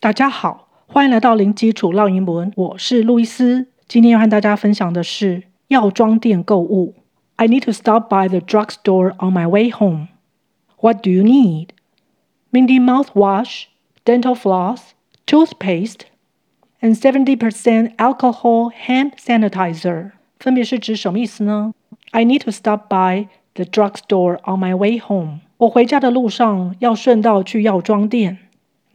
大家好，欢迎来到零基础绕英文，我是路易斯。今天要和大家分享的是药妆店购物。I need to stop by the drugstore on my way home. What do you need? Minty mouthwash, dental floss, toothpaste, and seventy percent alcohol hand sanitizer. 分别是指什么意思呢？I need to stop by the drugstore on my way home. 我回家的路上要顺道去药妆店。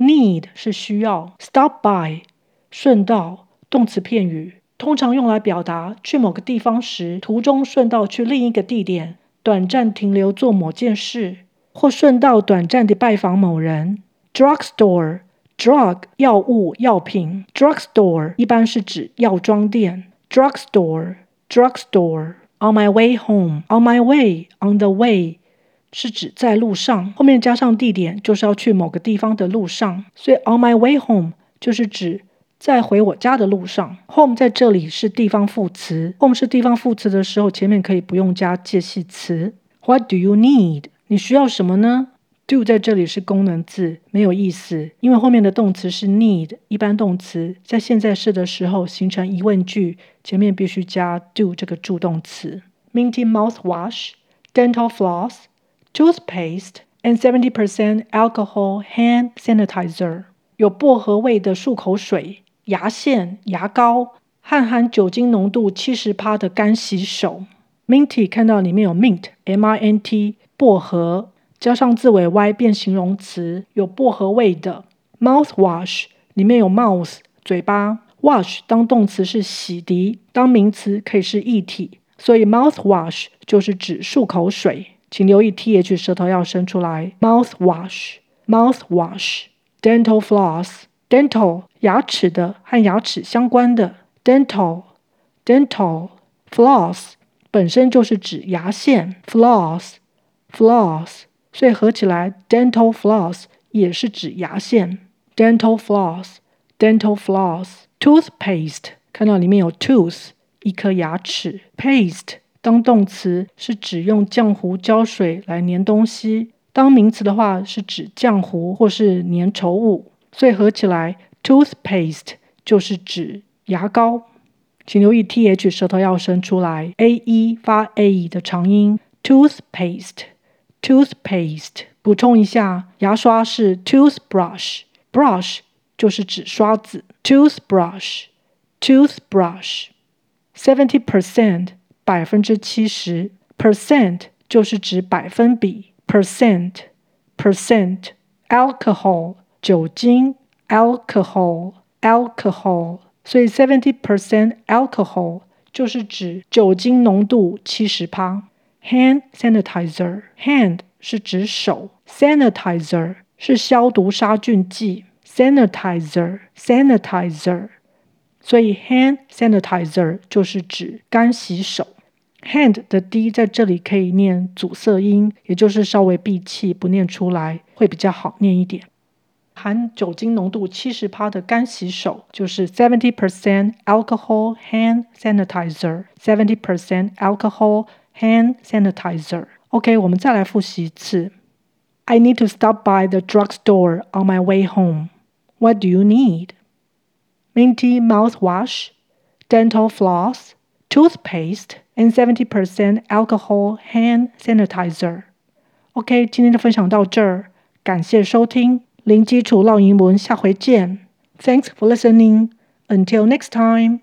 Need 是需要，stop by 顺道动词片语，通常用来表达去某个地方时，途中顺道去另一个地点，短暂停留做某件事，或顺道短暂地拜访某人。Drugstore drug 药物药品，drugstore 一般是指药妆店。Drugstore drugstore on my way home on my way on the way。是指在路上，后面加上地点，就是要去某个地方的路上。所以 on my way home 就是指在回我家的路上。home 在这里是地方副词，home 是地方副词的时候，前面可以不用加介系词。What do you need？你需要什么呢？Do 在这里是功能字，没有意思，因为后面的动词是 need，一般动词在现在式的时候形成疑问句，前面必须加 do 这个助动词。Minty mouthwash, dental floss. Toothpaste and seventy percent alcohol hand sanitizer，有薄荷味的漱口水、牙线、牙膏和含酒精浓度七十帕的干洗手。Minty 看到里面有 mint，M-I-N-T，薄荷加上字尾 y 变形容词，有薄荷味的。Mouthwash 里面有 mouth 嘴巴，wash 当动词是洗涤，当名词可以是液体，所以 mouthwash 就是指漱口水。请留意 th 舌头要伸出来。mouthwash，mouthwash，dental floss，dental 牙齿的和牙齿相关的 dental，dental，floss 本身就是指牙线 floss，floss，所以合起来 dental floss 也是指牙线 dental floss，dental floss，toothpaste 看到里面有 tooth 一颗牙齿 paste。 当动词是指用浆糊胶水来粘东西，当名词的话是指浆糊或是粘稠物，所以合起来 toothpaste 就是指牙膏。请留意 th 舌头要伸出来，a e 发 ae 的长音 toothpaste toothpaste。补充一下，牙刷是 toothbrush，brush 就是指刷子 toothbrush toothbrush seventy percent。百分之七十，percent 就是指百分比，percent percent alcohol 酒精，alcohol alcohol，所以 seventy percent alcohol 就是指酒精浓度七十趴。hand sanitizer hand 是指手，sanitizer 是消毒杀菌剂，sanitizer sanitizer，所以 hand sanitizer 就是指干洗手。hand 的 d 在这里可以念阻塞音，也就是稍微闭气不念出来，会比较好念一点。含酒精浓度七十趴的干洗手就是 seventy percent alcohol hand sanitizer。seventy percent alcohol hand sanitizer。OK，我们再来复习一次。I need to stop by the drugstore on my way home. What do you need? Minty mouthwash, dental floss, toothpaste. and seventy percent alcohol hand sanitizer. OK，今天的分享到这儿，感谢收听零基础绕英文，下回见。Thanks for listening. Until next time.